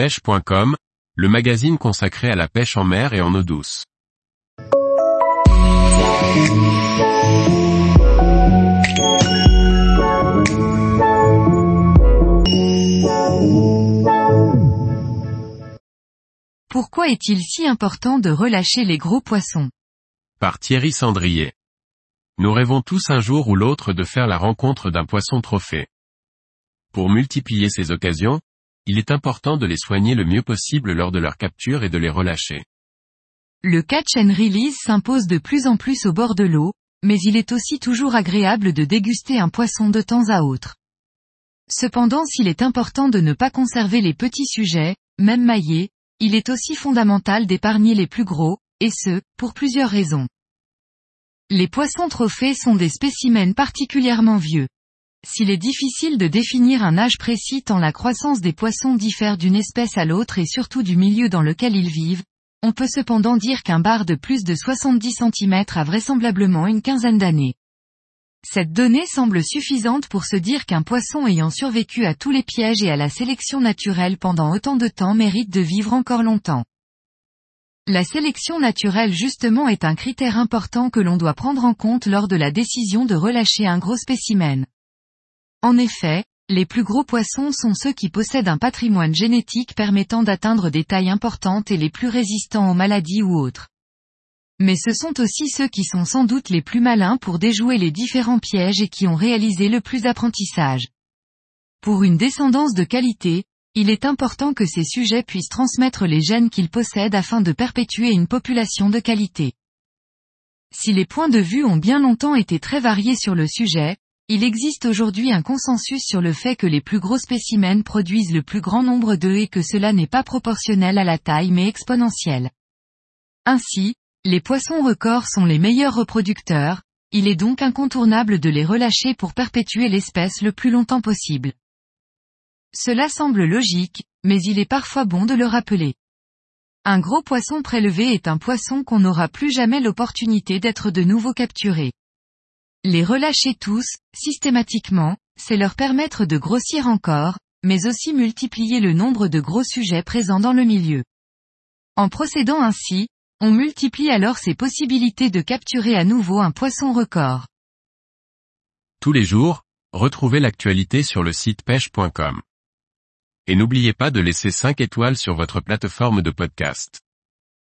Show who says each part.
Speaker 1: pêche.com, le magazine consacré à la pêche en mer et en eau douce.
Speaker 2: Pourquoi est-il si important de relâcher les gros poissons?
Speaker 1: Par Thierry Sandrier. Nous rêvons tous un jour ou l'autre de faire la rencontre d'un poisson trophée. Pour multiplier ces occasions, il est important de les soigner le mieux possible lors de leur capture et de les relâcher.
Speaker 2: Le catch and release s'impose de plus en plus au bord de l'eau, mais il est aussi toujours agréable de déguster un poisson de temps à autre. Cependant s'il est important de ne pas conserver les petits sujets, même maillés, il est aussi fondamental d'épargner les plus gros, et ce, pour plusieurs raisons. Les poissons trophées sont des spécimens particulièrement vieux. S'il est difficile de définir un âge précis tant la croissance des poissons diffère d'une espèce à l'autre et surtout du milieu dans lequel ils vivent, on peut cependant dire qu'un bar de plus de 70 cm a vraisemblablement une quinzaine d'années. Cette donnée semble suffisante pour se dire qu'un poisson ayant survécu à tous les pièges et à la sélection naturelle pendant autant de temps mérite de vivre encore longtemps. La sélection naturelle justement est un critère important que l'on doit prendre en compte lors de la décision de relâcher un gros spécimen. En effet, les plus gros poissons sont ceux qui possèdent un patrimoine génétique permettant d'atteindre des tailles importantes et les plus résistants aux maladies ou autres. Mais ce sont aussi ceux qui sont sans doute les plus malins pour déjouer les différents pièges et qui ont réalisé le plus d'apprentissage. Pour une descendance de qualité, il est important que ces sujets puissent transmettre les gènes qu'ils possèdent afin de perpétuer une population de qualité. Si les points de vue ont bien longtemps été très variés sur le sujet, il existe aujourd'hui un consensus sur le fait que les plus gros spécimens produisent le plus grand nombre d'œufs et que cela n'est pas proportionnel à la taille mais exponentiel. Ainsi, les poissons records sont les meilleurs reproducteurs, il est donc incontournable de les relâcher pour perpétuer l'espèce le plus longtemps possible. Cela semble logique, mais il est parfois bon de le rappeler. Un gros poisson prélevé est un poisson qu'on n'aura plus jamais l'opportunité d'être de nouveau capturé. Les relâcher tous, systématiquement, c'est leur permettre de grossir encore, mais aussi multiplier le nombre de gros sujets présents dans le milieu. En procédant ainsi, on multiplie alors ses possibilités de capturer à nouveau un poisson record.
Speaker 1: Tous les jours, retrouvez l'actualité sur le site pêche.com. Et n'oubliez pas de laisser 5 étoiles sur votre plateforme de podcast.